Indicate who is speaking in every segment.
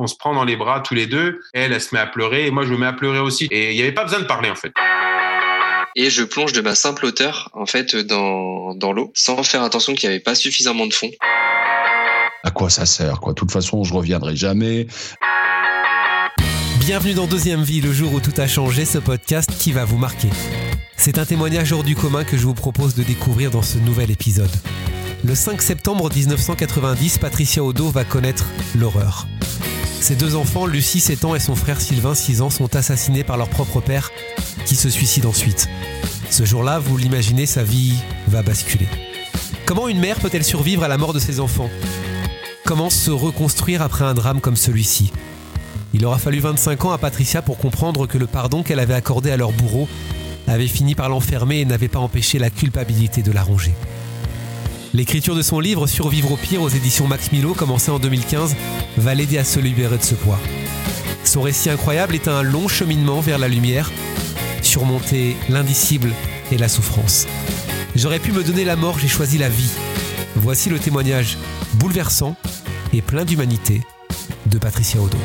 Speaker 1: on se prend dans les bras tous les deux. Elle, elle se met à pleurer et moi, je me mets à pleurer aussi. Et il n'y avait pas besoin de parler, en fait
Speaker 2: et je plonge de ma simple hauteur en fait dans, dans l'eau sans faire attention qu'il n'y avait pas suffisamment de fond.
Speaker 3: À quoi ça sert quoi? De toute façon, je reviendrai jamais.
Speaker 4: Bienvenue dans Deuxième Vie, le jour où tout a changé, ce podcast qui va vous marquer. C'est un témoignage hors du commun que je vous propose de découvrir dans ce nouvel épisode. Le 5 septembre 1990, Patricia Odo va connaître l'horreur. Ses deux enfants, Lucie 7 ans et son frère Sylvain 6 ans, sont assassinés par leur propre père, qui se suicide ensuite. Ce jour-là, vous l'imaginez, sa vie va basculer. Comment une mère peut-elle survivre à la mort de ses enfants? Comment se reconstruire après un drame comme celui-ci? Il aura fallu 25 ans à Patricia pour comprendre que le pardon qu'elle avait accordé à leur bourreau avait fini par l'enfermer et n'avait pas empêché la culpabilité de la ronger. L'écriture de son livre Survivre au pire aux éditions Max Milo, commencé en 2015, va l'aider à se libérer de ce poids. Son récit incroyable est un long cheminement vers la lumière, surmonter l'indicible et la souffrance. J'aurais pu me donner la mort, j'ai choisi la vie. Voici le témoignage bouleversant et plein d'humanité de Patricia Odo.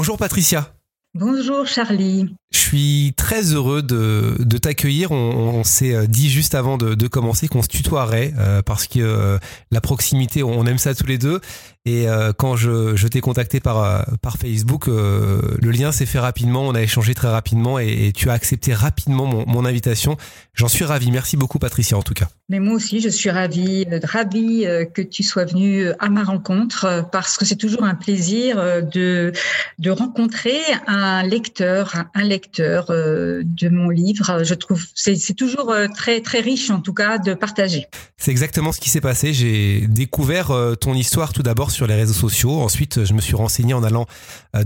Speaker 4: Bonjour Patricia.
Speaker 5: Bonjour Charlie.
Speaker 4: Je suis très heureux de, t'accueillir. On, s'est euh, dit juste avant de, commencer qu'on se tutoierait euh, parce que euh, la proximité, on aime ça tous les deux. Et quand je, t'ai contacté par, par Facebook, le lien s'est fait rapidement. On a échangé très rapidement et, tu as accepté rapidement mon, invitation. J'en suis ravi. Merci beaucoup Patricia en tout cas.
Speaker 5: Mais moi aussi, je suis ravie, ravie que tu sois venue à ma rencontre parce que c'est toujours un plaisir de, de rencontrer un lecteur, un lecteur euh, de mon livre. Je trouve c'est toujours euh, très très riche en tout cas de partager.
Speaker 4: C'est exactement ce qui s'est passé. J'ai découvert euh, ton histoire tout d'abord sur les réseaux sociaux. Ensuite, je me suis renseigné en allant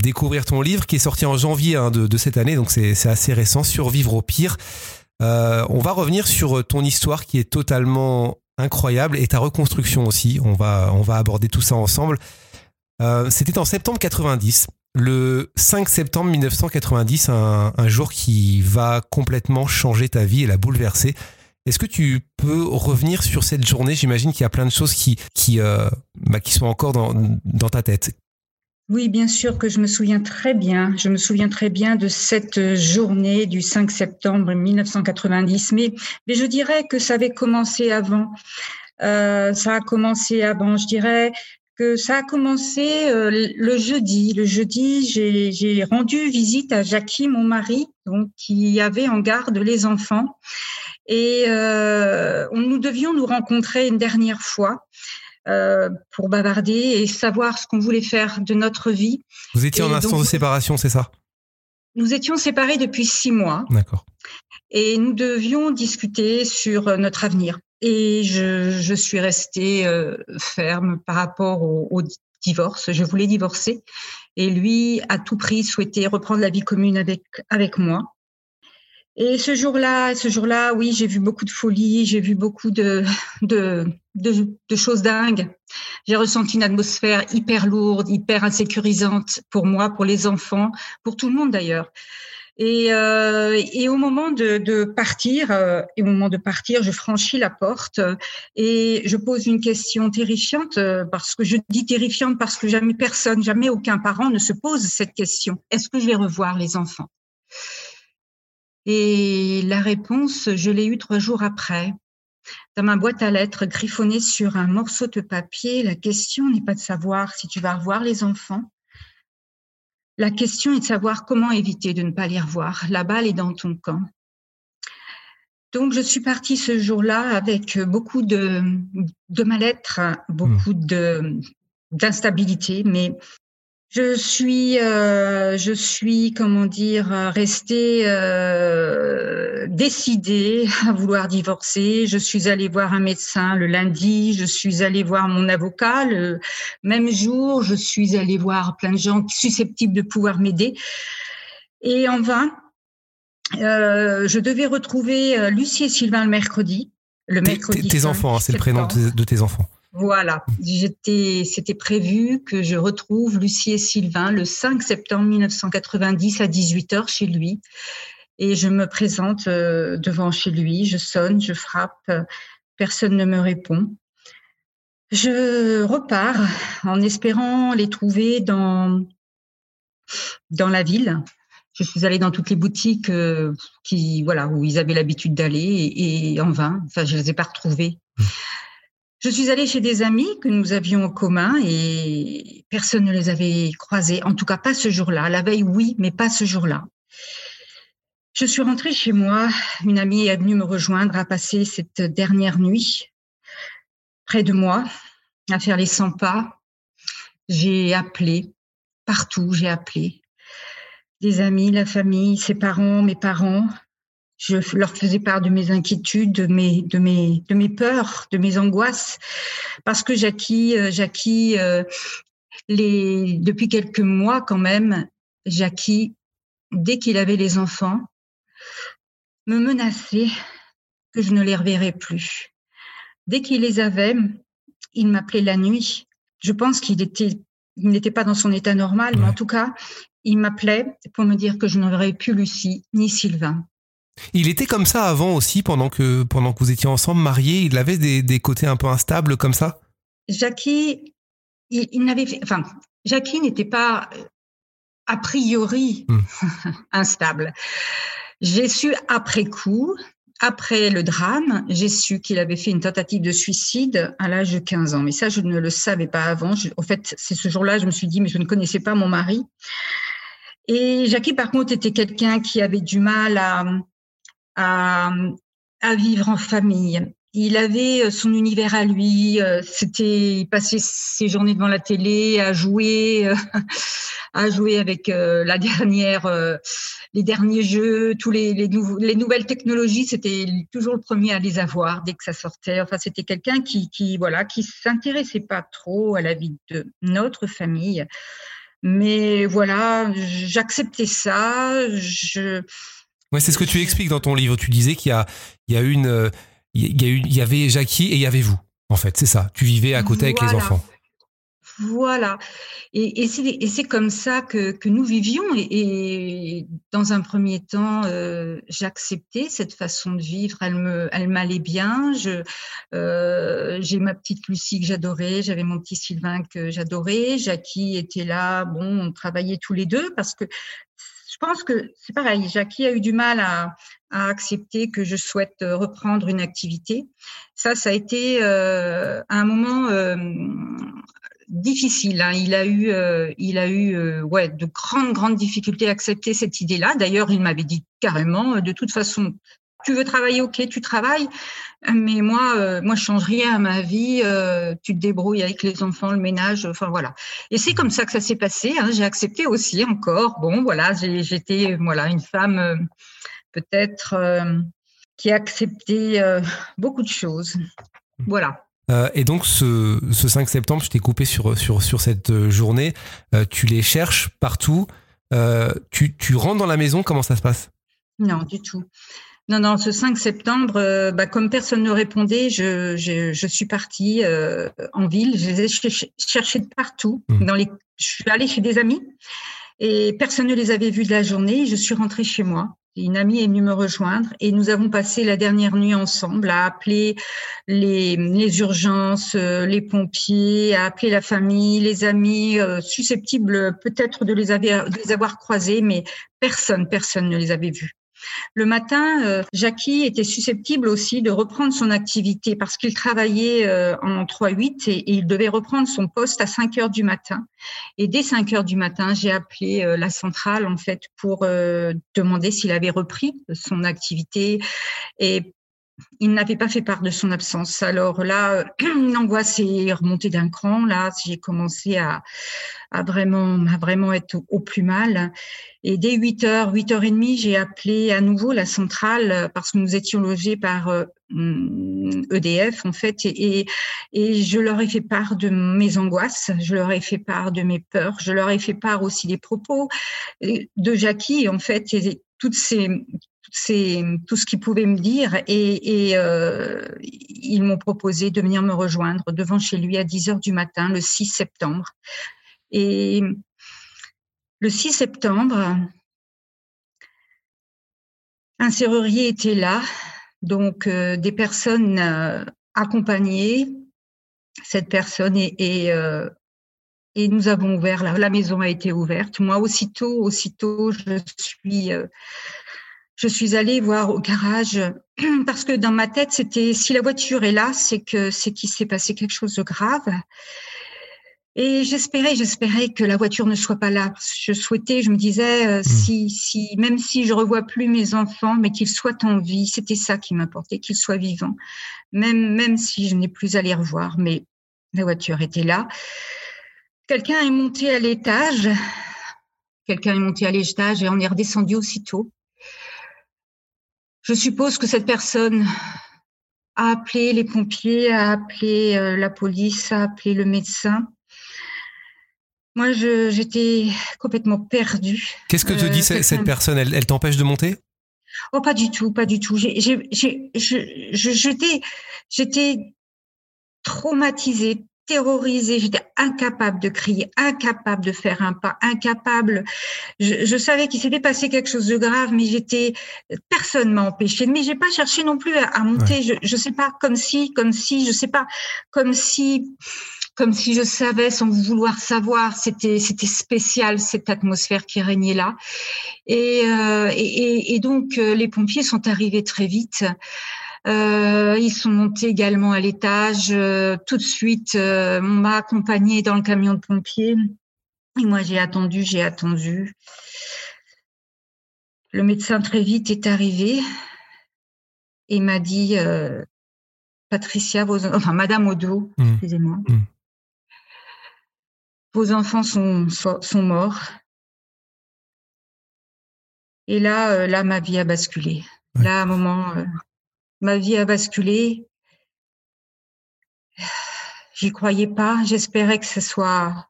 Speaker 4: découvrir ton livre qui est sorti en janvier hein, de, de, cette année, donc c'est assez récent. Survivre au pire. on va revenir sur ton histoire qui est totalement incroyable et ta reconstruction aussi. On va on va aborder tout ça ensemble. C'était en septembre 90 le 5 septembre 1990, un, jour qui va complètement changer ta vie et la bouleverser. Est-ce que tu peux revenir sur cette journée? J'imagine qu'il y a plein de choses qui, qui, euh, bah, qui sont encore dans, dans ta tête.
Speaker 5: Oui, bien sûr que je me souviens très bien. Je me souviens très bien de cette journée du 5 septembre 1990. Mais, mais je dirais que ça avait commencé avant. Euh, ça a commencé avant, je dirais, que ça a commencé euh, le jeudi. Le jeudi, j'ai rendu visite à Jackie, mon mari, donc qui avait en garde les enfants, et euh, nous devions nous rencontrer une dernière fois. Euh, pour bavarder et savoir ce qu'on voulait faire de notre vie.
Speaker 4: Vous étiez en instance de séparation, c'est ça?
Speaker 5: Nous étions séparés depuis six mois.
Speaker 4: D'accord.
Speaker 5: Et nous devions discuter sur notre avenir. Et je, je suis restée euh, ferme par rapport au, divorce. Je voulais divorcer. Et lui, à tout prix, souhaitait reprendre la vie commune avec, avec moi. Et ce jour-là, ce jour-là, oui, j'ai vu beaucoup de folie, j'ai vu beaucoup de, de, de, de choses dingues. J'ai ressenti une atmosphère hyper lourde, hyper insécurisante pour moi, pour les enfants, pour tout le monde d'ailleurs. Et, euh, et au moment de, de partir, euh, et au moment de partir, je franchis la porte et je pose une question terrifiante euh, parce que je dis terrifiante parce que jamais personne, jamais aucun parent ne se pose cette question. Est-ce que je vais revoir les enfants? Et la réponse, je l'ai eue trois jours après. Dans ma boîte à lettres griffonnée sur un morceau de papier, la question n'est pas de savoir si tu vas revoir les enfants, la question est de savoir comment éviter de ne pas les revoir. La balle est dans ton camp. Donc, je suis partie ce jour-là avec beaucoup de, de mal-être, beaucoup de, d'instabilité, mais je suis, euh, je suis, comment dire, restée euh, décidée à vouloir divorcer. Je suis allée voir un médecin le lundi. Je suis allée voir mon avocat le même jour. Je suis allée voir plein de gens susceptibles de pouvoir m'aider. Et en vain, euh, je devais retrouver Lucie et Sylvain le mercredi.
Speaker 4: Le mercredi. Tes, enfants, hein, c'est le prénom de tes enfants.
Speaker 5: Voilà, j'étais, c'était prévu que je retrouve Lucie et Sylvain le 5 septembre 1990 à 18h chez lui. Et je me présente euh, devant chez lui, je sonne, je frappe, personne ne me répond. Je repars en espérant les trouver dans, dans la ville. Je suis allée dans toutes les boutiques euh, qui, voilà, où ils avaient l'habitude d'aller et, en vain. Enfin, je les ai pas retrouvés. Je suis allée chez des amis que nous avions en commun et personne ne les avait croisés. En tout cas, pas ce jour-là. La veille, oui, mais pas ce jour-là. Je suis rentrée chez moi. Une amie est venue me rejoindre à passer cette dernière nuit près de moi, à faire les 100 pas. J'ai appelé partout, j'ai appelé des amis, la famille, ses parents, mes parents. Je leur faisais part de mes inquiétudes, de mes, de mes, de mes peurs, de mes angoisses, parce que Jackie, euh, Jackie, euh, les, depuis quelques mois quand même, Jackie, dès qu'il avait les enfants, me menaçait que je ne les reverrais plus. Dès qu'il les avait, il m'appelait la nuit. Je pense qu'il était, il n'était pas dans son état normal, mais en tout cas, il m'appelait pour me dire que je n'aurais plus Lucie ni Sylvain.
Speaker 4: Il était comme ça avant aussi, pendant que, pendant que vous étiez ensemble, mariés. Il avait des, des côtés un peu instables comme ça?
Speaker 5: Jackie, il, n'avait, enfin, Jackie n'était pas a priori hmm. instable. J'ai su après coup, après le drame, j'ai su qu'il avait fait une tentative de suicide à l'âge de 15 ans. Mais ça, je ne le savais pas avant. en fait, c'est ce jour-là, je me suis dit, mais je ne connaissais pas mon mari. Et Jackie, par contre, était quelqu'un qui avait du mal à, à, à vivre en famille. Il avait son univers à lui. Euh, c'était, il passait ses journées devant la télé à jouer, euh, à jouer avec euh, la dernière, les derniers jeux, tous les, les, les nouvelles technologies. C'était toujours le premier à les avoir dès que ça sortait. Enfin, c'était quelqu'un qui, qui, voilà, qui s'intéressait pas trop à la vie de notre famille. Mais voilà, j'acceptais ça. Je.
Speaker 4: Ouais, c'est ce que tu expliques dans ton livre. Tu disais qu'il y a, il y a une, il y, a il y avait Jackie et il y avait vous. En fait, c'est ça. Tu vivais à côté avec les enfants.
Speaker 5: Voilà. Et, et c'est comme ça que, que nous vivions. Et, et, dans un premier temps, euh, j'acceptais cette façon de vivre. Elle me, elle m'allait bien. Je, euh, j'ai ma petite Lucie que j'adorais. J'avais mon petit Sylvain que j'adorais. Jackie était là. Bon, on travaillait tous les deux parce que je pense que c'est pareil. Jackie a eu du mal à, à, accepter que je souhaite reprendre une activité. Ça, ça a été euh, un moment euh, difficile. Hein. Il a eu, euh, il a eu euh, ouais, de grandes, grandes difficultés à accepter cette idée-là. D'ailleurs, il m'avait dit carrément, euh, de toute façon, tu veux travailler, ok, tu travailles, mais moi, moi, je change rien à ma vie. tu te débrouilles avec les enfants, le ménage, enfin voilà. Et c'est comme ça que ça s'est passé. Hein. J'ai accepté aussi encore. Bon, voilà, j'étais, voilà, une femme peut-être qui a accepté beaucoup de choses. Voilà.
Speaker 4: Euh, et donc ce, ce, 5 septembre, je t'ai coupé sur, sur, sur cette euh, journée. Euh, tu les cherches partout. Euh, tu, tu rentres dans la maison, comment ça se passe?
Speaker 5: Non, du tout. Non, non, ce 5 septembre, euh, bah, comme personne ne répondait, je, je, je suis partie en ville. Je les ai cherchés de partout. Mmh. Dans les, je suis allée chez des amis et personne ne les avait vus de la journée. Je suis rentrée chez moi. Une amie est venue me rejoindre et nous avons passé la dernière nuit ensemble à appeler les, les urgences, euh, les pompiers, à appeler la famille, les amis euh, susceptibles peut-être de les, avoir, de les avoir croisés, mais personne, personne ne les avait vus. Le matin, euh, Jackie était susceptible aussi de reprendre son activité parce qu'il travaillait euh, en 3-8 et, il devait reprendre son poste à 5 heures du matin. Et dès 5 heures du matin, j'ai appelé euh, la centrale en fait pour demander s'il avait repris son activité et il n'avait pas fait part de son absence. Alors là, l'angoisse est remontée d'un cran. Là, j'ai commencé à, vraiment, à vraiment être au, plus mal. Et dès 8 heures, 8 heures et demie, j'ai appelé à nouveau la centrale parce que nous étions logés par EDF, euh, en fait, et, je leur ai fait part de mes angoisses, je leur ai fait part de mes peurs, je leur ai fait part aussi des propos euh, de Jackie, en fait, et toutes ces, ces, tout ce qu'ils pouvaient me dire et, euh, ils m'ont proposé de venir me rejoindre devant chez lui à 10 heures du matin le 6 septembre. Et le 6 septembre, un serrurier était là, donc euh, des personnes euh, accompagnées, cette personne et, et, nous avons ouvert, la, maison a été ouverte. Moi, aussitôt, aussitôt, je suis, je suis allée voir au garage parce que dans ma tête, c'était si la voiture est là, c'est que c'est qu'il s'est passé quelque chose de grave. Et j'espérais, j'espérais que la voiture ne soit pas là. Je souhaitais, je me disais, euh, mmh. si, si, même si je revois plus mes enfants, mais qu'ils soient en vie, c'était ça qui m'importait, qu'ils soient vivants. Même, même si je n'ai plus à les revoir, mais la voiture était là. Quelqu'un est monté à l'étage. Quelqu'un est monté à l'étage et on est redescendu aussitôt. Je suppose que cette personne a appelé les pompiers, a appelé euh, la police, a appelé le médecin. Moi, j'étais complètement perdue.
Speaker 4: Qu'est-ce que te dit euh, cette personne? Elle, elle t'empêche de monter?
Speaker 5: Oh, pas du tout, pas du tout. J'étais traumatisée, terrorisée, j'étais incapable de crier, incapable de faire un pas, incapable. Je, je savais qu'il s'était passé quelque chose de grave, mais j'étais personne m'a empêché. Mais j'ai pas cherché non plus à, à monter. Ouais. Je, je sais pas, comme si, comme si, je sais pas, comme si comme si je savais sans vouloir savoir. C'était c'était spécial cette atmosphère qui régnait là. Et euh, et, et, donc euh, les pompiers sont arrivés très vite. Euh, ils sont montés également à l'étage. Euh, tout de suite, euh, on m'a accompagné dans le camion de pompiers. Et moi, j'ai attendu, j'ai attendu. Le médecin très vite est arrivé et m'a dit euh, Patricia, vos, enfin Madame Odo, mmh. excusez-moi, mmh vos enfants sont, sont morts. Et là, euh, là, ma vie a basculé. Ouais. Là, à un moment, euh, ma vie a basculé. J'y croyais pas. J'espérais que ce soit,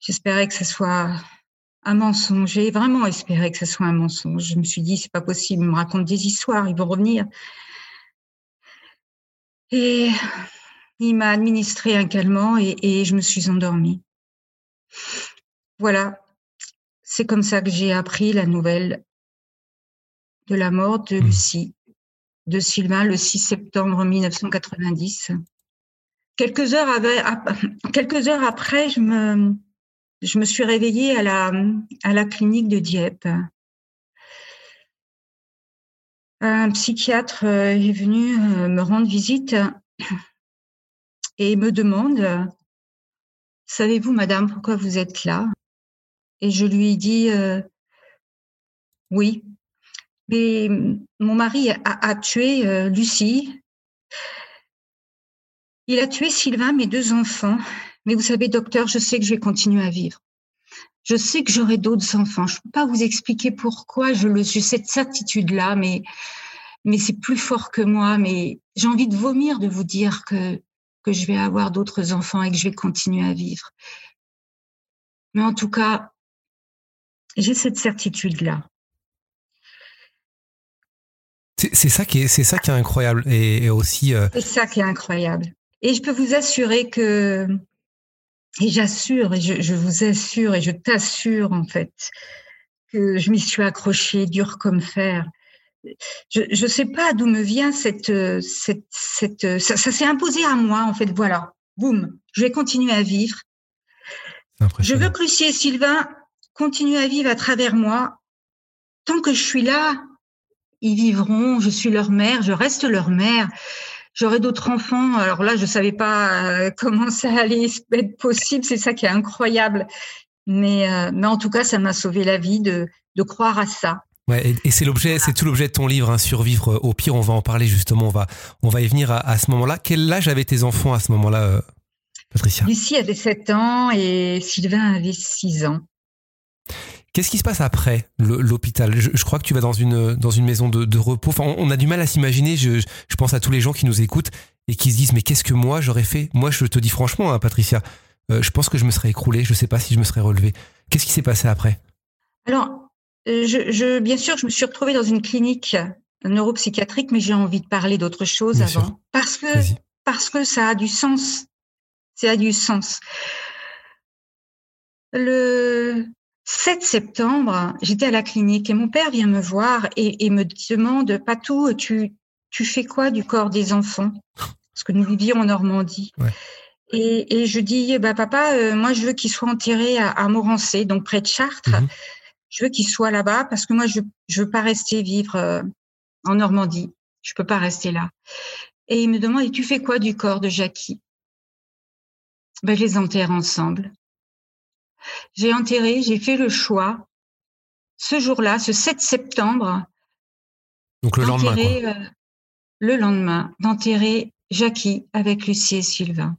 Speaker 5: j'espérais que ce soit un mensonge. J'ai vraiment espéré que ce soit un mensonge. Je me suis dit, c'est pas possible. Ils me racontent des histoires. Ils vont revenir. Et il m'a administré un calmant et, et je me suis endormie. Voilà, c'est comme ça que j'ai appris la nouvelle de la mort de
Speaker 4: Mmh.
Speaker 5: Lucie, de Sylvain, le 6 septembre 1990. Quelques heures, après, je me, suis réveillée à la, à la clinique de Dieppe. Un psychiatre euh, est venu euh, me rendre visite et me demande Savez-vous, madame, pourquoi vous êtes là? Et je lui dis euh, Oui, mais mon mari a, tué euh, Lucie. Il a tué Sylvain, mes deux enfants. Mais vous savez, docteur, je sais que je vais continuer à vivre. Je sais que j'aurai d'autres enfants. Je ne peux pas vous expliquer pourquoi je le j'ai cette certitude-là, mais mais c'est plus fort que moi. Mais j'ai envie de vomir de vous dire que que je vais avoir d'autres enfants et que je vais continuer à vivre. Mais en tout cas, j'ai cette certitude-là.
Speaker 4: C'est ça qui est, c'est ça qui est incroyable et, et aussi. Euh...
Speaker 5: C'est ça qui est incroyable. Et je peux vous assurer que, et j'assure, et je, je, vous assure, et je t'assure en fait, que je m'y suis accrochée dur comme fer. Je ne sais pas d'où me vient cette, cette, cette ça, ça s'est imposé à moi en fait. Voilà, boum, je vais continuer à vivre. Je veux que Lucie et Sylvain continuent à vivre à travers moi. Tant que je suis là, ils vivront. Je suis leur mère, je reste leur mère. J'aurai d'autres enfants. Alors là, je savais pas euh, comment ça allait être possible. C'est ça qui est incroyable. Mais, euh, mais en tout cas, ça m'a sauvé la vie de, de croire à ça.
Speaker 4: Ouais, et, et c'est l'objet, c'est tout l'objet de ton livre, hein, Survivre au pire. On va en parler justement. On va, on va y venir à, à ce moment-là. Quel âge avaient tes enfants à ce moment-là, euh, Patricia?
Speaker 5: Lucie avait 7 ans et Sylvain avait 6 ans.
Speaker 4: Qu'est-ce qui se passe après l'hôpital? Je, je, crois que tu vas dans une, dans une maison de, de repos. Enfin, on, on, a du mal à s'imaginer. Je, je, pense à tous les gens qui nous écoutent et qui se disent Mais qu'est-ce que moi j'aurais fait? Moi, je te dis franchement, hein, Patricia, euh, je pense que je me serais écroulé. Je ne sais pas si je me serais relevé. Qu'est-ce qui s'est passé après?
Speaker 5: Alors, je, je, bien sûr, je me suis retrouvée dans une clinique neuropsychiatrique, mais j'ai envie de parler d'autre chose
Speaker 4: Bien
Speaker 5: avant.
Speaker 4: sûr.
Speaker 5: Parce que, parce que ça a du sens. Ça a du sens. Le 7 septembre, j'étais à la clinique et mon père vient me voir et, et me demande, Patou, tu, tu fais quoi du corps des enfants? Parce que nous vivions en Normandie.
Speaker 4: Ouais.
Speaker 5: Et, et je dis, bah, papa, euh, moi, je veux qu'il soit enterré à, à Morancé, donc près de Chartres.
Speaker 4: Mhm.
Speaker 5: Je veux qu'il soit là-bas parce que moi, je je veux pas rester vivre euh, en Normandie. Je peux pas rester là. Et il me demande, et tu fais quoi du corps de Jackie? Ben, Je les enterre ensemble. J'ai enterré, j'ai fait le choix, ce jour-là, ce 7 septembre,
Speaker 4: Donc le lendemain, quoi.
Speaker 5: euh, le lendemain, d'enterrer Jackie avec Lucie et Sylvain.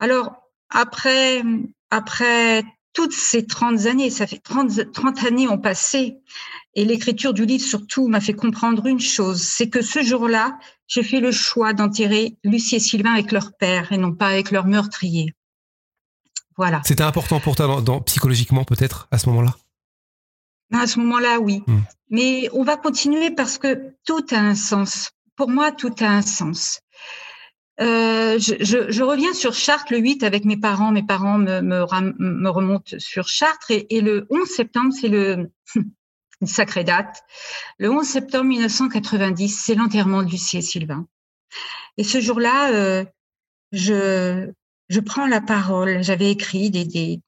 Speaker 5: Alors, après, après toutes ces 30 années, ça fait 30, 30 années ont passé, et l'écriture du livre surtout m'a fait comprendre une chose, c'est que ce jour-là, j'ai fait le choix d'enterrer Lucie et Sylvain avec leur père et non pas avec leur meurtrier. Voilà.
Speaker 4: C'était important pour toi dans, dans- psychologiquement peut-être à ce moment-là?
Speaker 5: À ce moment-là, oui.
Speaker 4: Hmm.
Speaker 5: Mais on va continuer parce que tout a un sens. Pour moi, tout a un sens. Euh, je, je, je reviens sur Chartres le 8 avec mes parents. Mes parents me, me, ram- me remontent sur Chartres et, et le 11 septembre, c'est le une sacrée date. Le 11 septembre 1990, c'est l'enterrement de Lucie et Sylvain. Et ce jour-là, euh, je, je prends la parole. J'avais écrit des, des,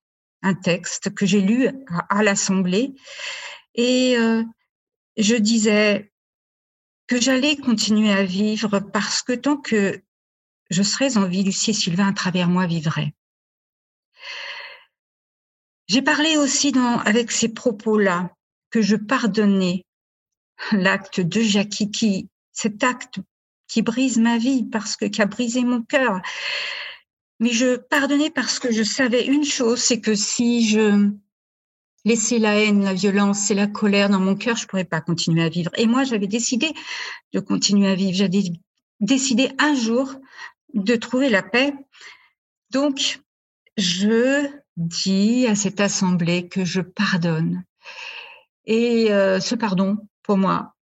Speaker 5: un texte que j'ai lu à, l'Assemblée et euh, je disais que j'allais continuer à vivre parce que tant que je serais en vie, Lucie Sylvain à travers moi vivraient. J'ai parlé aussi avec ces propos-là que je pardonnais l'acte de Jackie, qui, cet acte qui brise ma vie parce que qui a brisé mon cœur. Mais je pardonnais parce que je savais une chose, c'est que si je laissais la haine, la violence et la colère dans mon cœur, je pourrais pas continuer à vivre. Et moi, j'avais décidé de continuer à vivre. J'avais décidé un jour de trouver la paix. Donc, je dis à cette assemblée que je pardonne. Et euh, ce pardon, pour moi,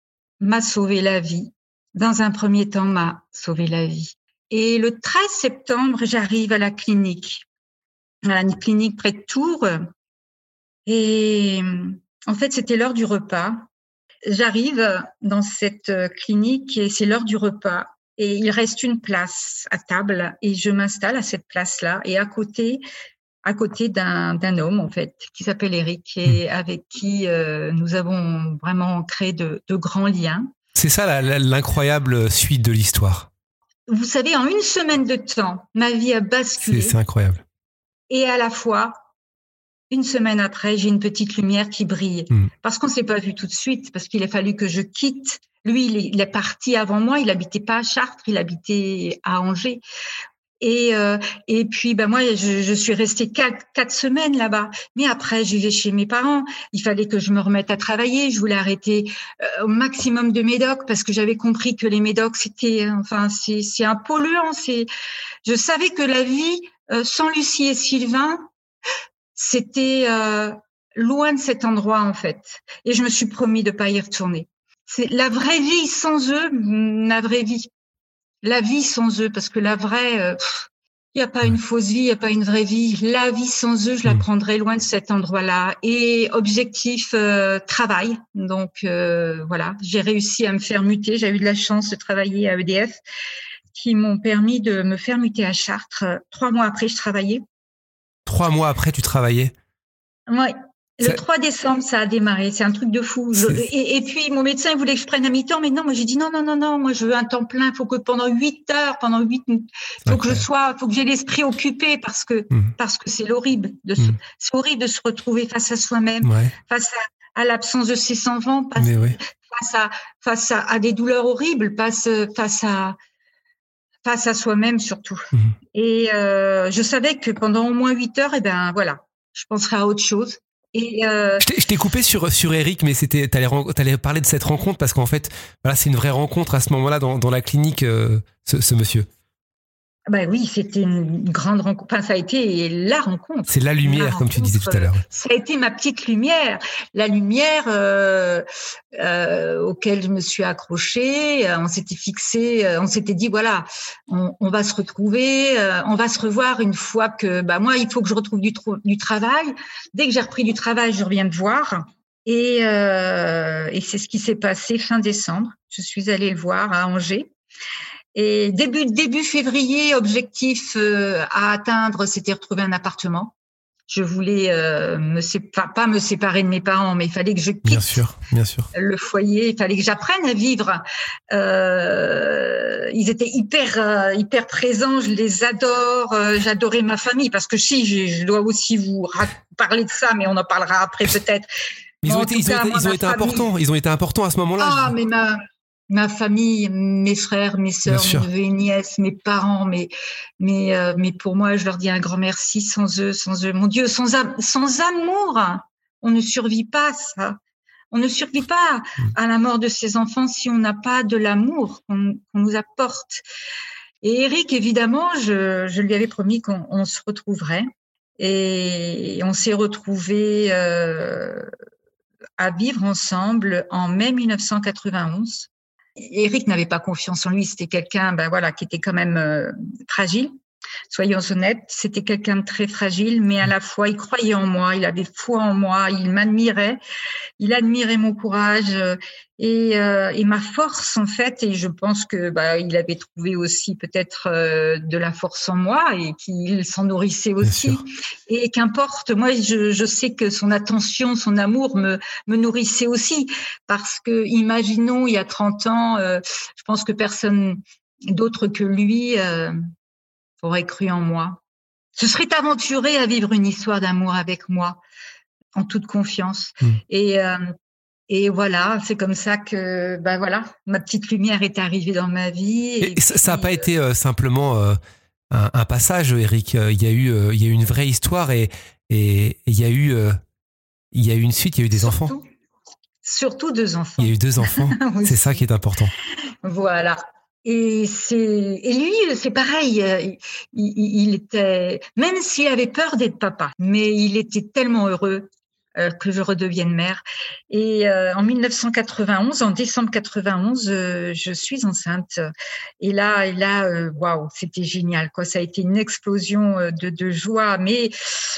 Speaker 5: m'a sauvé la vie. Dans un premier temps, m'a sauvé la vie. Et le 13 septembre, j'arrive à la clinique, à la clinique près de Tours. Et en fait, c'était l'heure du repas. J'arrive dans cette clinique et c'est l'heure du repas. Et il reste une place à table et je m'installe à cette place-là. Et à côté, à côté d'un homme en fait qui s'appelle Eric et avec qui euh, nous avons vraiment créé de, de grands liens.
Speaker 4: C'est ça l'incroyable suite de l'histoire.
Speaker 5: Vous savez, en une semaine de temps, ma vie a basculé
Speaker 4: c'est incroyable.
Speaker 5: et à la fois, une semaine après, j'ai une petite lumière qui brille.
Speaker 4: Mm.
Speaker 5: Parce qu'on s'est pas vu tout de suite, parce qu'il a fallu que je quitte. Lui, il est, il est parti avant moi. Il habitait pas à Chartres, il habitait à Angers. Et, euh, et puis, ben moi, je, je suis restée quatre, quatre semaines là-bas. Mais après, je vivais chez mes parents. Il fallait que je me remette à travailler. Je voulais arrêter euh, au maximum de médocs parce que j'avais compris que les médocs, c'était, euh, enfin, c'est c'est un polluant. C'est, je savais que la vie euh, sans Lucie et Sylvain, c'était euh, loin de cet endroit en fait. Et je me suis promis de pas y retourner. C'est la vraie vie sans eux, la vraie vie. La vie sans eux, parce que la vraie, euh, il n'y a pas une fausse vie, il n'y a pas une vraie vie. La vie sans eux, je la
Speaker 4: Mm.
Speaker 5: prendrai loin de cet endroit-là. Et objectif, euh, travail. Donc euh, voilà, j'ai réussi à me faire muter. J'ai eu de la chance de travailler à EDF, qui m'ont permis de me faire muter à Chartres. Trois mois après, je travaillais.
Speaker 4: Trois mois après, tu travaillais?
Speaker 5: Ouais. Le
Speaker 4: Ça-
Speaker 5: 3 décembre, ça a démarré. C'est un truc de fou. Je- et, et puis, mon médecin, il voulait que je prenne un mi-temps, mais non, moi, j'ai dit non, non, non, non, moi, je veux un temps plein. Il faut que pendant 8 heures, pendant 8, il faut que je sois, faut que j'ai l'esprit occupé parce que,
Speaker 4: Mhm.
Speaker 5: parce que c'est horrible de se,
Speaker 4: Mhm.
Speaker 5: c'est horrible de se retrouver face à soi-même,
Speaker 4: Ouais,
Speaker 5: face à, à l'absence de ses enfants, face, face à, face à, à des douleurs horribles, face, face à, face à soi-même surtout.
Speaker 4: Mhm.
Speaker 5: Et euh, je savais que pendant au moins 8 heures, eh ben voilà, je penserai à autre chose. Et euh,
Speaker 4: Je t'ai- coupé sur, sur Eric, mais c'était, t'allais, parler de cette rencontre parce qu'en fait, voilà, c'est une vraie rencontre à ce moment-là dans, dans la clinique, euh, ce monsieur.
Speaker 5: Bah oui, c'était une grande rencontre. Enfin, ça a été la rencontre.
Speaker 4: C'est la lumière, comme tu disais tout à l'heure.
Speaker 5: Ça a été ma petite lumière, la lumière euh, euh, auquel je me suis accrochée. On s'était fixé, on s'était dit voilà, on, on, va se retrouver, on va se revoir une fois que, bah moi, il faut que je retrouve du, du travail. Dès que j'ai repris du travail, je reviens te voir. Et, euh, et c'est ce qui s'est passé fin décembre. Je suis allée le voir à Angers. Et début début février, objectif euh, à atteindre, c'était retrouver un appartement. Je voulais euh, me séparer, pas me séparer de mes parents, mais il fallait que je quitte
Speaker 4: bien sûr, bien sûr.
Speaker 5: le foyer. Il fallait que j'apprenne à vivre. Euh, ils étaient hyper euh, hyper présents. Je les adore. Euh, j'adorais ma famille parce que si je, je dois aussi vous parler de ça, mais on en parlera après peut-être.
Speaker 4: Ils ont, été, ils, ont été, ils ont été, importants. Ils ont été importants à ce moment-là.
Speaker 5: Ah, mais ma, ma famille, mes frères, mes sœurs, mes neveux et nièces, mes parents, mais, mais, euh, mais pour moi, je leur dis un grand merci. Sans eux, sans eux, mon Dieu, sans, sans amour, on ne survit pas ça. On ne survit pas à la mort de ses enfants si on n'a pas de l'amour qu'on nous apporte. Et Eric, évidemment, je, je lui avais promis qu'on se retrouverait. Et on s'est retrouvés euh, à vivre ensemble en mai 1991. Eric n'avait pas confiance en lui, c'était quelqu'un ben voilà, qui était quand même euh, fragile. Soyons honnêtes, c'était quelqu'un de très fragile, mais à la fois il croyait en moi, il avait foi en moi, il m'admirait, il admirait mon courage euh, et, euh, et, ma force en fait. Et je pense que bah, il avait trouvé aussi peut-être euh, de la force en moi et qu'il s'en nourrissait aussi. Et qu'importe, moi je, je, sais que son attention, son amour me, me nourrissait aussi parce que imaginons il y a 30 ans, euh, je pense que personne d'autre que lui aurait cru en moi, se serait aventuré à vivre une histoire d'amour avec moi, en toute confiance. Mmh. Et, euh, et voilà, c'est comme ça que, ben voilà, ma petite lumière est arrivée dans ma vie.
Speaker 4: Et, ça n'a pas été euh, simplement euh, un, un, passage, Eric. Il y a eu, il y a eu une vraie histoire et, et il y a eu, il y a eu une suite. Il y a eu des
Speaker 5: surtout,
Speaker 4: enfants.
Speaker 5: Surtout deux enfants.
Speaker 4: Il y a eu deux enfants. c'est ça qui est important.
Speaker 5: Voilà. Et et lui c'est pareil. Euh, il, était même s'il avait peur d'être papa, mais il était tellement heureux euh, que je redevienne mère. Et euh, en 1991, en décembre 91, euh, je suis enceinte. Et là, et là, waouh, c'était génial. Quoi, ça a été une explosion de, de joie. Mais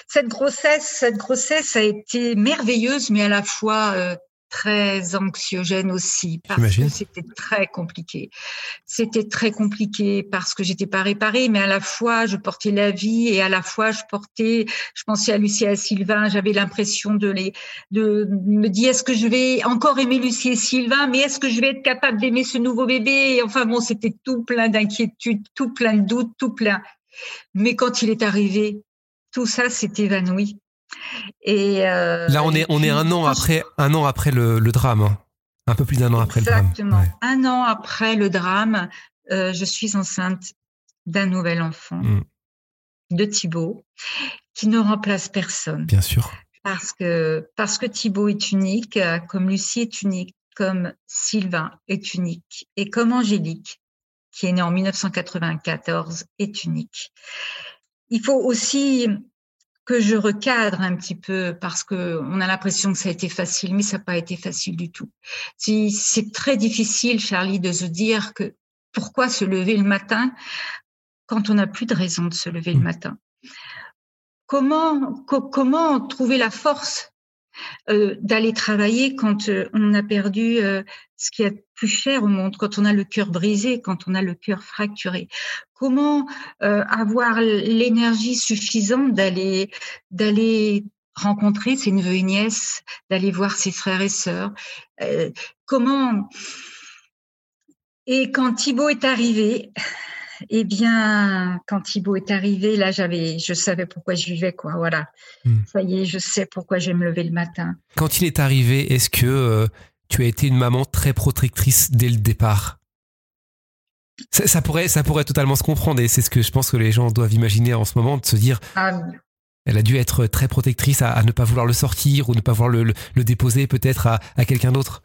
Speaker 5: cette grossesse, cette grossesse a été merveilleuse, mais à la fois très anxiogène aussi parce que c'était très compliqué. C'était très compliqué parce que j'étais pas réparée, mais à la fois je portais la vie et à la fois je portais, je pensais à Lucie et à Sylvain. J'avais l'impression de les, de me dire est-ce que je vais encore aimer Lucie et Sylvain, mais est-ce que je vais être capable d'aimer ce nouveau bébé? Enfin bon, c'était tout plein d'inquiétudes, tout plein de doutes, tout plein. Mais quand il est arrivé, tout ça s'est évanoui.
Speaker 4: Et euh, là, on est on est un an après un an après le, le drame, hein. un peu plus d'un an après le drame.
Speaker 5: Exactement. Un an après le drame, euh, je suis enceinte d'un nouvel enfant, mm. de Thibaut, qui ne remplace personne.
Speaker 4: Bien sûr.
Speaker 5: Parce que parce que Thibaut est unique, comme Lucie est unique, comme Sylvain est unique, et comme Angélique, qui est née en 1994, est unique. Il faut aussi que je recadre un petit peu parce que on a l'impression que ça a été facile, mais ça n'a pas été facile du tout. C'est très difficile, Charlie, de se dire que pourquoi se lever le matin quand on n'a plus de raison de se lever le mmh. matin. Comment comment trouver la force euh, d'aller travailler quand euh, on a perdu euh, ce qui est plus cher au monde, quand on a le cœur brisé, quand on a le cœur fracturé. Comment avoir l'énergie suffisante d'aller d'aller rencontrer ses neveux et nièces, d'aller voir ses frères et sœurs. comment? Et quand Thibaut est arrivé, eh bien, quand Thibaut est arrivé, là, j'avais, je savais pourquoi je vivais, quoi. Voilà. Hmm. Ça y est, je sais pourquoi j'aime me lever le matin.
Speaker 4: Quand il est arrivé, est-ce que euh, tu as été une maman très protectrice dès le départ? Ça, pourrait, ça pourrait totalement se comprendre et c'est ce que je pense que les gens doivent imaginer en ce moment, de se dire. Ah. Elle a dû être très protectrice à, ne pas vouloir le sortir ou ne pas vouloir le, déposer peut-être à quelqu'un d'autre.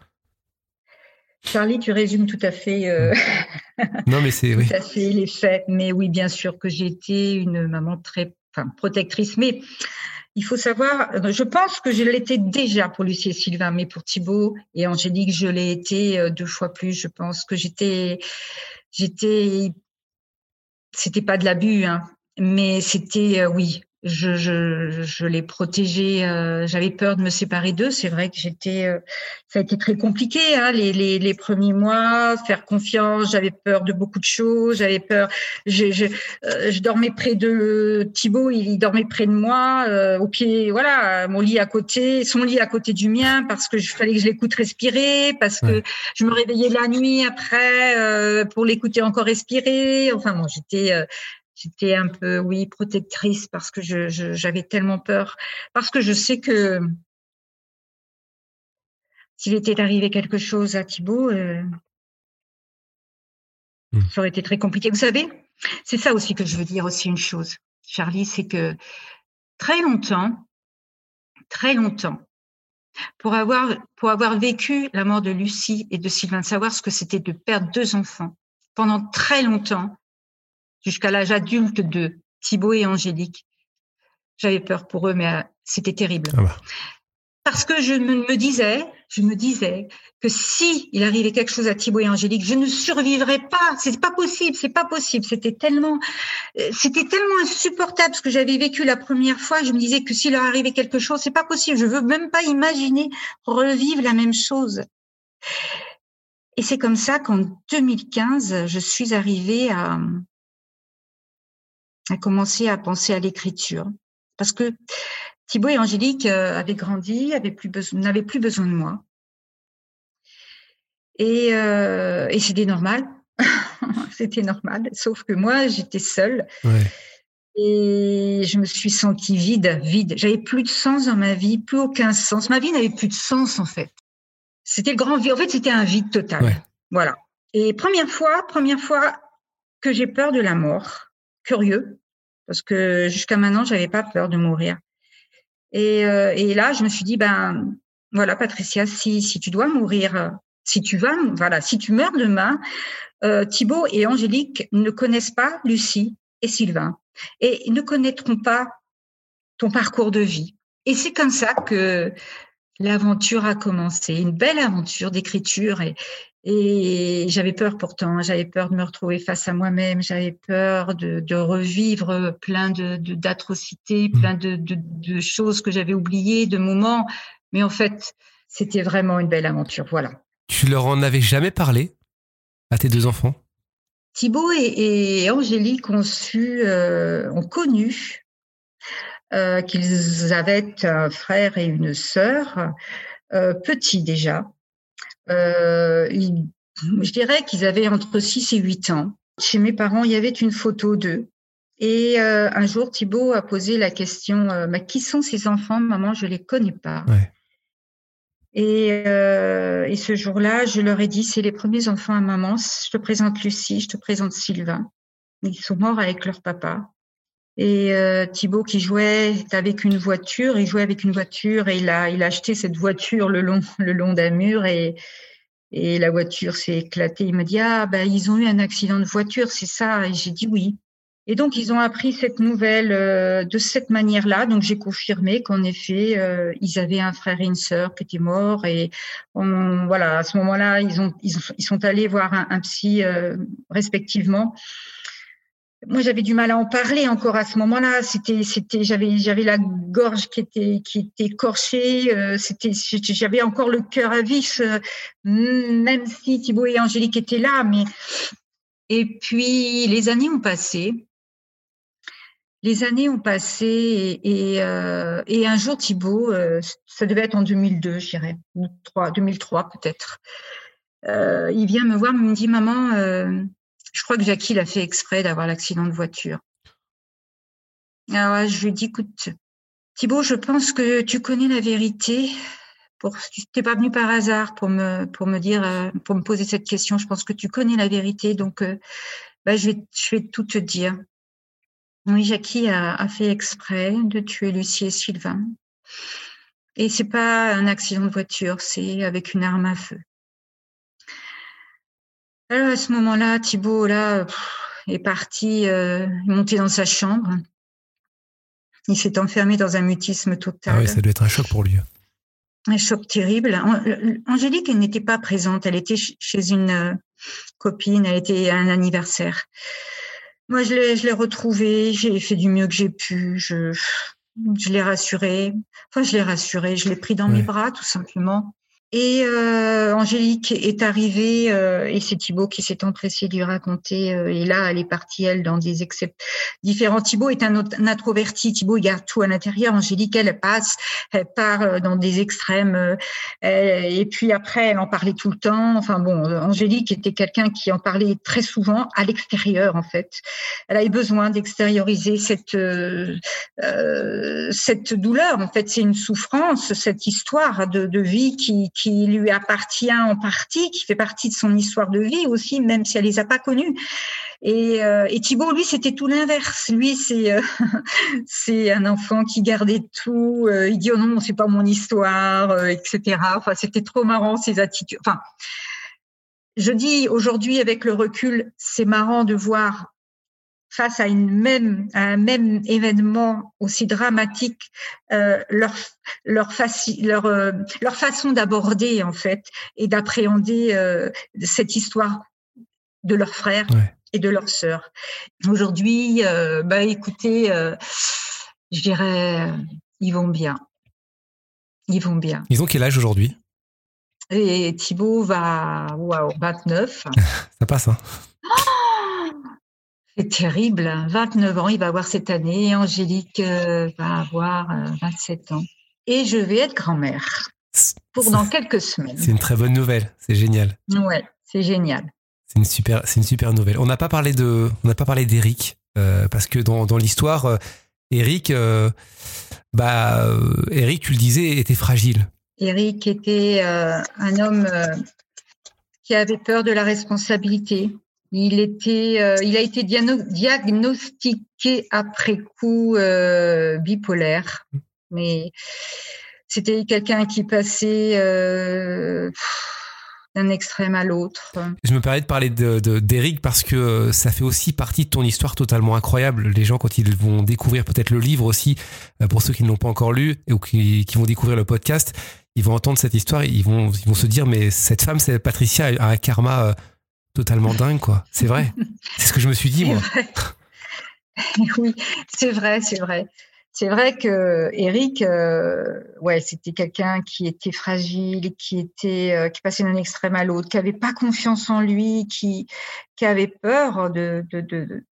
Speaker 5: Charlie, tu résumes tout à fait. Euh,
Speaker 4: non, mais c'est oui.
Speaker 5: tout à fait les faits. Mais oui, bien sûr que j'ai été une maman très, enfin, protectrice. Mais il faut savoir, je pense que je l'étais déjà pour Lucie et Sylvain, mais pour Thibaut et Angélique, je l'ai été euh, deux fois plus. Je pense que j'étais, j'étais, c'était pas de l'abus, hein, mais c'était, euh, oui, je, je, je l'ai protégé. Euh, J'avais peur de me séparer d'eux. C'est vrai que j'étais, euh, ça a été très compliqué hein, les, les, les, premiers mois. Faire confiance. J'avais peur de beaucoup de choses. J'avais peur. Je, je, euh, je, dormais près de Thibaut. Il, dormait près de moi, euh, au pied. Voilà, mon lit à côté, son lit à côté du mien, parce que je fallait que je l'écoute respirer, parce que je me réveillais la nuit après pour l'écouter encore respirer. Enfin bon, j'étais j'étais un peu, oui, protectrice parce que j'avais je, tellement peur. Parce que je sais que s'il était arrivé quelque chose à Thibault, euh, hmm. ça aurait été très compliqué. Vous savez, c'est ça aussi que je veux dire aussi une chose, Charlie, c'est que très longtemps, très longtemps, pour avoir, pour avoir vécu la mort de Lucie et de Sylvain, de savoir ce que c'était de perdre deux enfants, pendant très longtemps, jusqu'à l'âge adulte de Thibaut et Angélique. J'avais peur pour eux, mais euh, c'était terrible. Ah bah. Parce que je me, disais, je me disais que si il arrivait quelque chose à Thibaut et Angélique, je ne survivrais pas. C'est pas possible, c'est pas possible. C'était tellement, euh, c'était tellement insupportable ce que j'avais vécu la première fois. Je me disais que s'il leur arrivait quelque chose, c'est pas possible. Je veux même pas imaginer revivre la même chose. Et c'est comme ça qu'en 2015, je suis arrivée à, a commencé à penser à l'écriture. Parce que Thibaut et Angélique euh, avaient grandi, avaient plus n'avaient plus besoin de moi. Et, euh, et c'était normal. c'était normal. Sauf que moi, j'étais seule. Et je me suis sentie vide, vide. J'avais plus de sens dans ma vie, plus aucun sens. Ma vie n'avait plus de sens, en fait. C'était le grand vide. En fait, c'était un vide total. Voilà. Et première fois, première fois que j'ai peur de la mort curieux parce que jusqu'à maintenant, j'avais pas peur de mourir. Et, euh, et, là, je me suis dit, ben voilà, Patricia, si, si tu dois mourir, si tu vas, voilà, si tu meurs demain, euh, Thibaut et Angélique ne connaissent pas Lucie et Sylvain et ne connaîtront pas ton parcours de vie. Et c'est comme ça que l'aventure a commencé, une belle aventure d'écriture et, et j'avais peur pourtant, j'avais peur de me retrouver face à moi-même, j'avais peur de, de, revivre plein de d'atrocités, mmh. plein de, de, de, choses que j'avais oubliées, de moments. Mais en fait, c'était vraiment une belle aventure. Voilà.
Speaker 4: Tu leur en avais jamais parlé à tes deux enfants?
Speaker 5: Thibaut et, et, Angélique ont su, euh, ont connu euh, qu'ils avaient un frère et une sœur, euh, petits déjà. Euh, je dirais qu'ils avaient entre 6 et 8 ans. Chez mes parents, il y avait une photo d'eux. Et euh, un jour, Thibault a posé la question euh, mais Qui sont ces enfants Maman, je les connais pas. Et, euh, et, ce jour-là, je leur ai dit C'est les premiers enfants à maman. Je te présente Lucie, je te présente Sylvain. Ils sont morts avec leur papa. Et euh, Thibaut qui jouait avec une voiture, il jouait avec une voiture et il a, il a acheté cette voiture le long, le long d'un mur et, et la voiture s'est éclatée. Il m'a dit ah ben ils ont eu un accident de voiture, c'est ça. Et j'ai dit oui. Et donc ils ont appris cette nouvelle euh, de cette manière-là. Donc j'ai confirmé qu'en effet euh, ils avaient un frère et une sœur qui étaient morts. Et on, voilà à ce moment-là ils ont ils, ils sont allés voir un, un psy euh, respectivement moi j'avais du mal à en parler encore à ce moment-là. C'était c'était j'avais j'avais la gorge qui était qui était écorchée euh, c'était j'avais encore le cœur à vif euh, même si Thibaut et Angélique étaient là mais et puis les années ont passé. Les années ont passé et, euh, et un jour Thibaut ça devait être en 2002 je dirais 2003 peut-être il vient me voir il me dit maman je crois que Jackie l'a fait exprès d'avoir l'accident de voiture. Alors je lui dis, écoute, Thibaut, je pense que tu connais la vérité. Pour, tu n'es pas venu par hasard pour me, pour me dire, euh, pour me poser cette question. Je pense que tu connais la vérité, donc euh, bah, je, vais, je vais tout te dire. Oui, Jackie a, a fait exprès de tuer Lucie et Sylvain. Et c'est pas un accident de voiture, c'est avec une arme à feu. Alors à ce moment-là, Thibault là est parti euh, monter dans sa chambre. Il s'est enfermé dans un mutisme total.
Speaker 4: Ah oui, ça doit être un choc pour lui.
Speaker 5: Un choc terrible. Angélique, elle n'était pas présente. Elle était chez une euh, copine. Elle était à un anniversaire. Moi, je l'ai, je l'ai retrouvée. J'ai fait du mieux que j'ai pu. Je, je l'ai rassurée. Enfin, je l'ai rassurée. Je l'ai pris dans mes bras, tout simplement. Et euh, Angélique est arrivée, euh, et c'est Thibaut qui s'est empressé de lui raconter. Euh, et là, elle est partie, elle, dans des excès différents. Thibaut est un, un, introverti. Thibaut, il garde tout à l'intérieur. Angélique, elle passe, elle part euh, dans des extrêmes. Euh, et puis après, elle en parlait tout le temps. Enfin bon, Angélique était quelqu'un qui en parlait très souvent à l'extérieur, en fait. Elle avait besoin d'extérioriser cette cette douleur. En fait, c'est une souffrance, cette histoire de, de vie qui qui lui appartient en partie, qui fait partie de son histoire de vie aussi, même si elle les a pas connus. Et, euh, Thibault, lui, c'était tout l'inverse. Lui, c'est euh, c'est un enfant qui gardait tout. Euh, il dit oh non, c'est pas mon histoire, etc. Enfin, c'était trop marrant ses attitudes. Enfin, je dis aujourd'hui avec le recul, c'est marrant de voir face à une même à un même événement aussi dramatique euh, leur leur, faci, leur, euh, leur façon d'aborder en fait et d'appréhender euh, cette histoire de leurs frères
Speaker 4: Ouais.
Speaker 5: et de leurs sœurs. Aujourd'hui, bah écoutez, je dirais, ils vont bien. Ils vont bien.
Speaker 4: Ils ont quel âge aujourd'hui?
Speaker 5: Et Thibaut va, waouh, 29.
Speaker 4: Ça passe, hein
Speaker 5: C'est terrible. 29 ans, il va avoir cette année. Angélique euh, va avoir euh, 27 ans. Et je vais être grand-mère pour dans quelques semaines.
Speaker 4: C'est une très bonne nouvelle. C'est génial.
Speaker 5: Ouais, c'est génial.
Speaker 4: C'est une super, c'est une super nouvelle. On n'a pas parlé de, on n'a pas parlé d'Eric euh, parce que dans, dans l'histoire, euh, Eric, euh, bah, euh, Eric, tu le disais, était fragile.
Speaker 5: Eric était euh, un homme euh, qui avait peur de la responsabilité. Il était, euh, il a été diagnostiqué après coup euh, bipolaire, mais c'était quelqu'un qui passait euh, d'un extrême à l'autre.
Speaker 4: Je me permets de parler de, de- d'Eric parce que ça fait aussi partie de ton histoire totalement incroyable. Les gens, quand ils vont découvrir peut-être le livre aussi, pour ceux qui ne l'ont pas encore lu ou qui, vont découvrir le podcast, ils vont entendre cette histoire, ils vont, ils vont se dire, mais cette femme, c'est Patricia, a un karma totalement dingue, quoi. C'est vrai. C'est ce que je me suis dit, moi.
Speaker 5: Oui, c'est vrai, c'est vrai. C'est vrai que Eric, euh, ouais, c'était quelqu'un qui était fragile, qui était, euh, qui passait d'un extrême à l'autre, qui avait pas confiance en lui, qui, qui avait peur de, de, de,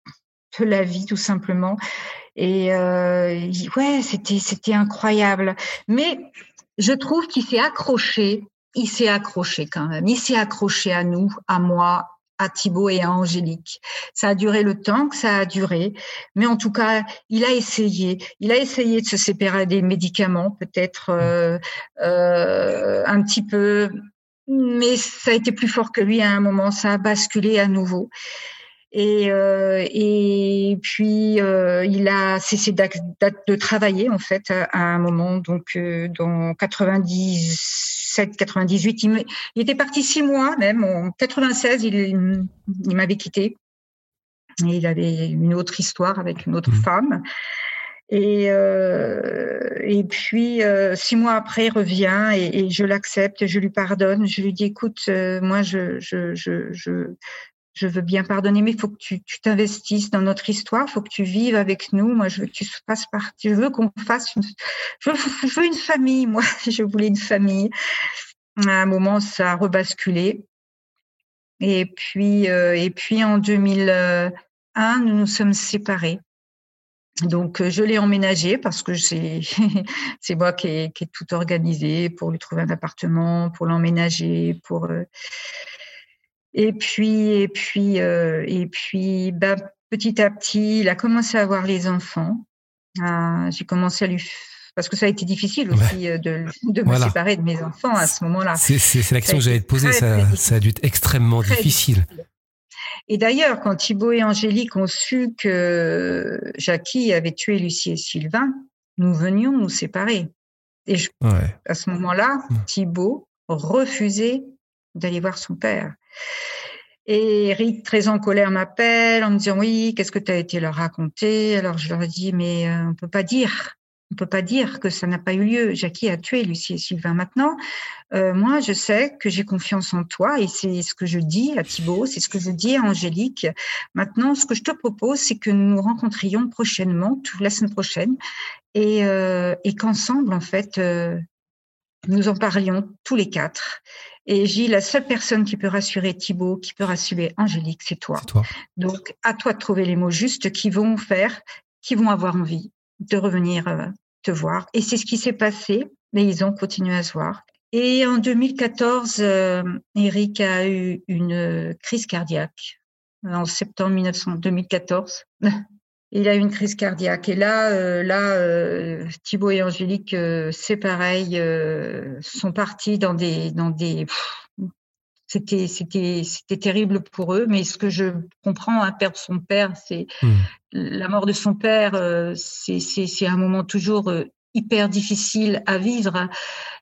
Speaker 5: de la vie tout simplement. Et euh, ouais, c'était, c'était incroyable. Mais je trouve qu'il s'est accroché. Il s'est accroché quand même. Il s'est accroché à nous, à moi, à Thibaut et à Angélique. Ça a duré le temps que ça a duré, mais en tout cas, il a essayé. Il a essayé de se séparer des médicaments, peut-être euh, euh, un petit peu, mais ça a été plus fort que lui à un moment. Ça a basculé à nouveau. Et, euh, puis il a cessé de travailler en fait à, un moment. Donc dans 97, 98, il, me- il était parti six mois même. En 96, il, il m'avait quitté. Et il avait une autre histoire avec une autre
Speaker 4: Mhm.
Speaker 5: femme. Et, euh, et puis, euh, six mois après, il revient et, et je l'accepte, je lui pardonne. Je lui dis, écoute, euh, moi, je, je, je, je, je veux bien pardonner, mais il faut que tu t'investisses dans notre histoire, il faut que tu vives avec nous. Moi, je veux que tu fasses partie, je veux qu'on fasse une, je veux, une famille, moi, je voulais une famille. À un moment, ça a rebasculé. Et puis, euh, et puis en 2001, nous nous sommes séparés. Donc, euh, je l'ai emménagé parce que c'est moi qui ai, qui ai tout organisé pour lui trouver un appartement, pour l'emménager, pour euh, et puis et puis euh, et puis bah, petit à petit, il a commencé à avoir les enfants. Ah, J'ai commencé à lui parce que ça a été difficile aussi euh, de, de me
Speaker 4: Voilà.
Speaker 5: séparer de mes enfants à ce moment-là.
Speaker 4: C'est, c'est, la question que j'allais te poser.
Speaker 5: Très,
Speaker 4: Ça,
Speaker 5: très
Speaker 4: ça a dû être extrêmement difficile.
Speaker 5: Et d'ailleurs, quand Thibaut et Angélique ont su que Jackie avait tué Lucie et Sylvain, nous venions nous séparer. Et je-
Speaker 4: Ouais.
Speaker 5: à ce moment-là,
Speaker 4: Mm.
Speaker 5: Thibaut refusait d'aller voir son père. Et Eric, très en colère, m'appelle en me disant oui, qu'est-ce que tu as été leur raconter? Alors je leur ai dit mais euh, on peut pas dire. On peut pas dire que ça n'a pas eu lieu. Jackie a tué Lucie et Sylvain. Maintenant, euh, moi, je sais que j'ai confiance en toi et c'est ce que je dis à Thibaut, c'est ce que je dis à Angélique. Maintenant, ce que je te propose, c'est que nous nous rencontrions prochainement, la semaine prochaine, et, euh, qu'ensemble, en fait, nous en parlions tous les quatre. Et j'ai la seule personne qui peut rassurer Thibaut, qui peut rassurer Angélique, c'est toi.
Speaker 4: Toi.
Speaker 5: Donc, à toi de trouver les mots justes qui vont faire, qui vont avoir envie de revenir euh, te voir. Et c'est ce qui s'est passé, mais ils ont continué à se voir. Et en 2014, euh, Eric a eu une euh, crise cardiaque en septembre 1900, 2014. Il a eu une crise cardiaque et là, euh, là, euh, Thibaut et Angélique, euh, c'est pareil, euh, sont partis dans des, dans des. C'était, c'était, c'était terrible pour eux. Mais ce que je comprends, hein, perdre son père, c'est
Speaker 4: Hmm.
Speaker 5: la mort de son père, euh, c'est, c'est, c'est un moment toujours euh, hyper difficile à vivre.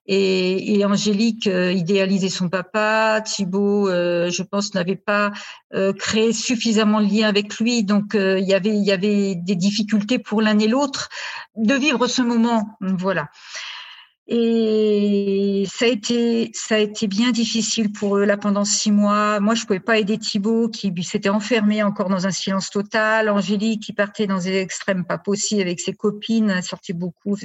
Speaker 5: Et, et Angélique euh, idéalisait son papa. Thibaut, euh, je pense, n'avait pas euh, créé suffisamment de lien avec lui. Donc, euh, il y avait, il y avait des difficultés pour l'un et l'autre de vivre ce moment. Voilà. Et ça a été, ça a été bien difficile pour eux là pendant six mois. Moi, je pouvais pas aider Thibaut qui s'était enfermé encore dans un silence total. Angélique qui partait dans des extrêmes pas possibles avec ses copines, sortait beaucoup.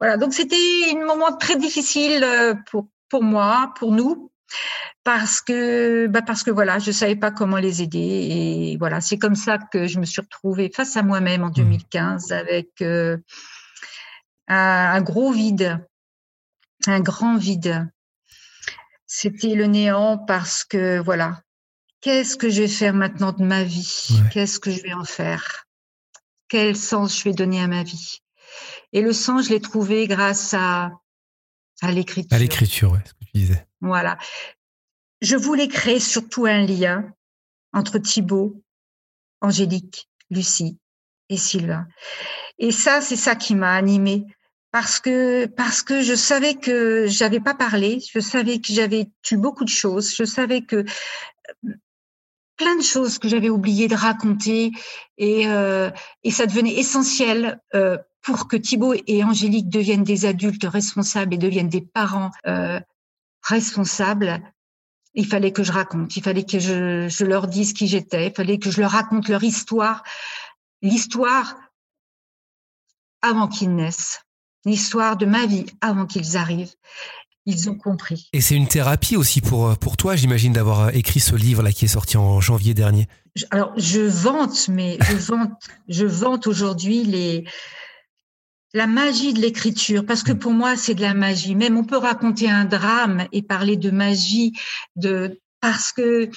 Speaker 5: Voilà. Donc c'était un moment très difficile euh, pour pour moi, pour nous, parce que bah parce que voilà, je savais pas comment les aider et voilà, c'est comme ça que je me suis retrouvée face à moi-même en 2015 avec euh, un, un gros vide, un grand vide. C'était le néant parce que voilà, qu'est-ce que je vais faire maintenant de ma vie?
Speaker 4: Ouais.
Speaker 5: Qu'est-ce que je vais en faire? Quel sens je vais donner à ma vie? Et le sens, je l'ai trouvé grâce à à l'écriture.
Speaker 4: À l'écriture, ouais, ce que tu disais.
Speaker 5: Voilà. Je voulais créer surtout un lien entre Thibaut, Angélique, Lucie et Sylvain. Et ça, c'est ça qui m'a animée. Parce que, parce que je savais que j'avais pas parlé, je savais que j'avais tué beaucoup de choses, je savais que plein de choses que j'avais oublié de raconter et, euh, et ça devenait essentiel euh, pour que Thibaut et Angélique deviennent des adultes responsables et deviennent des parents euh, responsables. Il fallait que je raconte, il fallait que je, je leur dise qui j'étais, il fallait que je leur raconte leur histoire, l'histoire avant qu'ils naissent, l'histoire de ma vie avant qu'ils arrivent. Ils ont compris.
Speaker 4: Et c'est une thérapie aussi pour, pour toi, j'imagine, d'avoir écrit ce livre là qui est sorti en janvier dernier.
Speaker 5: Alors, je vante, mais je vante, je vante aujourd'hui les la magie de l'écriture, parce que pour moi, c'est de la magie. Même on peut raconter un drame et parler de magie, de parce que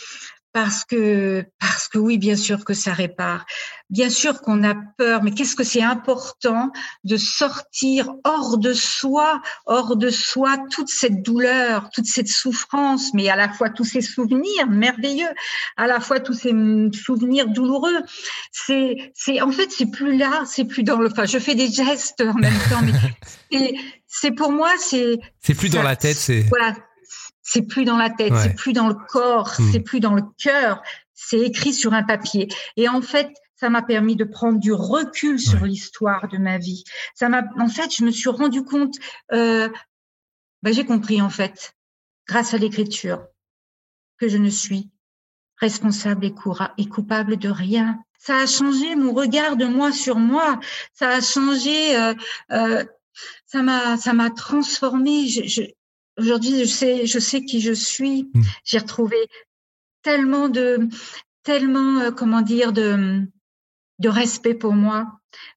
Speaker 5: parce que parce que oui, bien sûr que ça répare. Bien sûr qu'on a peur, mais qu'est-ce que c'est important de sortir hors de soi, hors de soi toute cette douleur, toute cette souffrance, mais à la fois tous ces souvenirs merveilleux à la fois tous ces souvenirs douloureux. C'est, c'est, en fait, c'est plus là, c'est plus dans le, enfin, je fais des gestes en même temps, mais c'est, pour moi, c'est,
Speaker 4: C'est plus dans la tête, c'est.
Speaker 5: voilà, c'est plus dans la tête,
Speaker 4: Ouais.
Speaker 5: c'est plus dans le corps,
Speaker 4: Mm.
Speaker 5: c'est plus dans le cœur, c'est écrit sur un papier. Et en fait, ça m'a permis de prendre du recul sur l'histoire de ma vie. Ça m'a, en fait, je me suis rendu compte, euh, ben, j'ai compris en fait, grâce à l'écriture, que je ne suis responsable et, coura- et coupable de rien. Ça a changé mon regard de moi sur moi. Ça a changé. euh, euh, ça m'a, ça m'a transformé. Je, je, aujourd'hui, je sais, je sais qui je suis.
Speaker 4: Mm.
Speaker 5: J'ai retrouvé tellement de, tellement, euh, comment dire, de, de respect pour moi,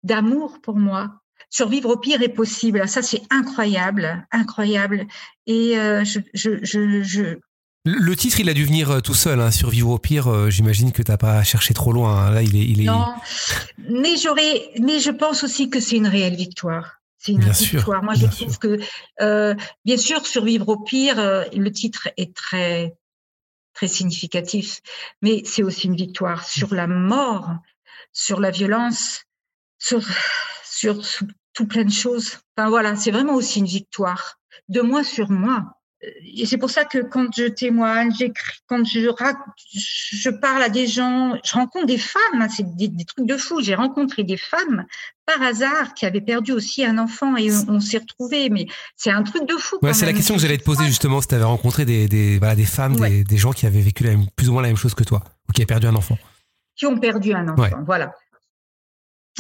Speaker 5: d'amour pour moi. Survivre au pire est possible. Ça, c'est incroyable, incroyable. Et euh, je, je, je, je,
Speaker 4: Le titre, il a dû venir euh, tout seul, hein, Survivre au pire. euh, J'imagine que t'as pas cherché trop loin. hein. Là, il est. Il est...
Speaker 5: Non, mais j'aurais, mais je pense aussi que c'est une réelle victoire. C'est une
Speaker 4: Bien sûr,
Speaker 5: victoire. Moi, je trouve que, euh, bien sûr, survivre au pire, euh, le titre est très, très significatif, mais c'est aussi une victoire sur la mort, sur la violence, sur, sur, sur tout plein de choses. Enfin voilà, c'est vraiment aussi une victoire de moi sur moi. C'est pour ça que quand je témoigne, j'écris, quand je, je parle à des gens, je rencontre des femmes, hein, c'est des, trucs de fou. J'ai rencontré des femmes par hasard qui avaient perdu aussi un enfant et on, s'est retrouvés. Mais c'est un truc de fou.
Speaker 4: Ouais, c'est la question que j'allais te poser justement si tu avais rencontré des, des, voilà, des femmes, des, des, gens qui avaient vécu la même, plus ou moins la même chose que toi ou qui avaient perdu un enfant.
Speaker 5: Qui ont perdu un enfant, voilà.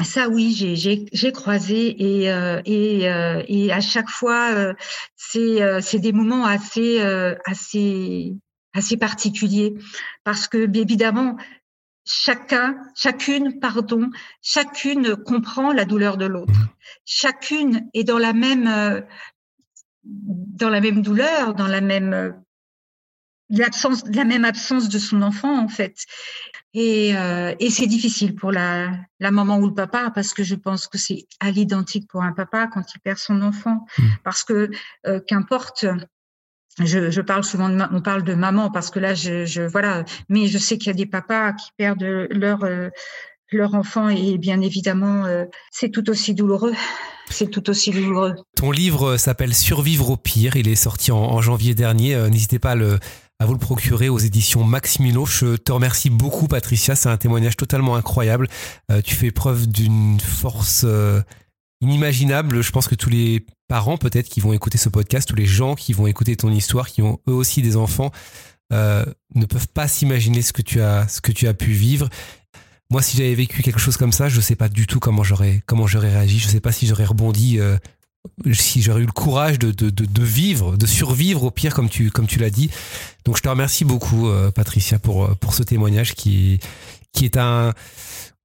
Speaker 5: Ça oui, j'ai croisé et euh, et, euh, et à chaque fois euh, c'est c'est des moments assez assez assez particuliers parce que évidemment chacun chacune pardon chacune comprend la douleur de l'autre. Chacune est dans la même dans la même douleur dans la même l'absence la même absence de son enfant en fait et, euh, et c'est difficile pour la, la maman ou le papa parce que je pense que c'est à l'identique pour un papa quand il perd son enfant. Mmh. Parce que euh, qu'importe, je, je, parle souvent de on parle de maman parce que là je, je voilà, mais je sais qu'il y a des papas qui perdent leur euh, leur enfant et bien évidemment euh, c'est tout aussi douloureux. C'est tout aussi douloureux.
Speaker 4: Ton livre s'appelle Survivre au pire. Il est sorti en, en janvier dernier. N'hésitez pas à le à vous le procurer aux éditions Maximino. Je te remercie beaucoup, Patricia. C'est un témoignage totalement incroyable. Euh, tu fais preuve d'une force euh, inimaginable. Je pense que tous les parents, peut-être, qui vont écouter ce podcast, tous les gens qui vont écouter ton histoire, qui ont eux aussi des enfants, euh, ne peuvent pas s'imaginer ce que tu as, ce que tu as pu vivre. Moi, si j'avais vécu quelque chose comme ça, je ne sais pas du tout comment j'aurais, comment j'aurais réagi. Je ne sais pas si j'aurais rebondi si j'aurais eu le courage de, de, de, vivre, de survivre au pire comme tu, comme tu l'as dit. Donc je te remercie beaucoup, euh, Patricia, pour, euh, pour ce témoignage qui, qui est un,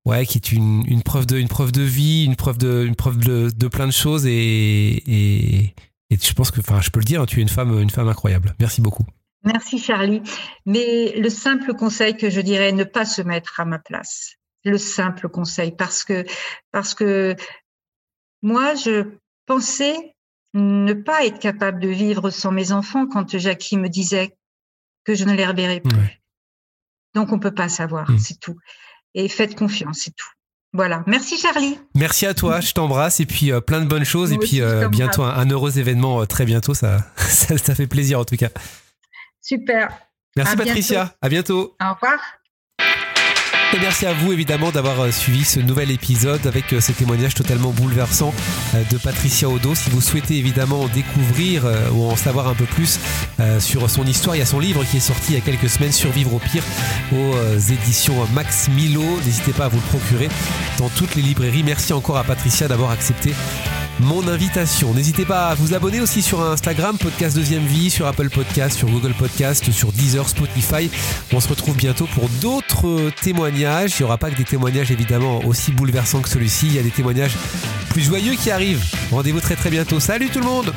Speaker 4: ouais, qui est une, une preuve de, une preuve de vie, une preuve de, une preuve de, de plein de choses et, et, et je pense que, enfin, je peux le dire, tu es une femme, une femme incroyable. Merci beaucoup.
Speaker 5: Merci Charlie. Mais le simple conseil que je dirais, ne pas se mettre à ma place. Le simple conseil, parce que, parce que moi, je pensais ne pas être capable de vivre sans mes enfants quand Jackie me disait que je ne les reverrais plus. Donc on peut pas savoir, mm. c'est tout. Et faites confiance, c'est tout. Voilà. Merci Charlie.
Speaker 4: Merci à toi, je t'embrasse et puis euh, plein de bonnes choses et puis euh, bientôt un, heureux événement euh, très bientôt, ça, ça, fait plaisir en tout cas.
Speaker 5: Super.
Speaker 4: Merci Patricia, à bientôt.
Speaker 5: Au revoir.
Speaker 4: Merci à vous évidemment d'avoir euh, suivi ce nouvel épisode avec euh, ce témoignage totalement bouleversant euh, de Patricia Odo. Si vous souhaitez évidemment découvrir ou en savoir un peu plus sur son histoire, il y a son livre qui est sorti il y a quelques semaines, Survivre au pire, aux éditions Max Milo. N'hésitez pas à vous le procurer dans toutes les librairies. Merci encore à Patricia d'avoir accepté mon invitation. N'hésitez pas à vous abonner aussi sur Instagram, Podcast Deuxième Vie, sur Apple Podcast, sur Google Podcast, sur Deezer, Spotify. On se retrouve bientôt pour d'autres témoignages. Il n'y aura pas que des témoignages évidemment aussi bouleversants que celui-ci. Il y a des témoignages plus joyeux qui arrivent. Rendez-vous très très bientôt. Salut tout le monde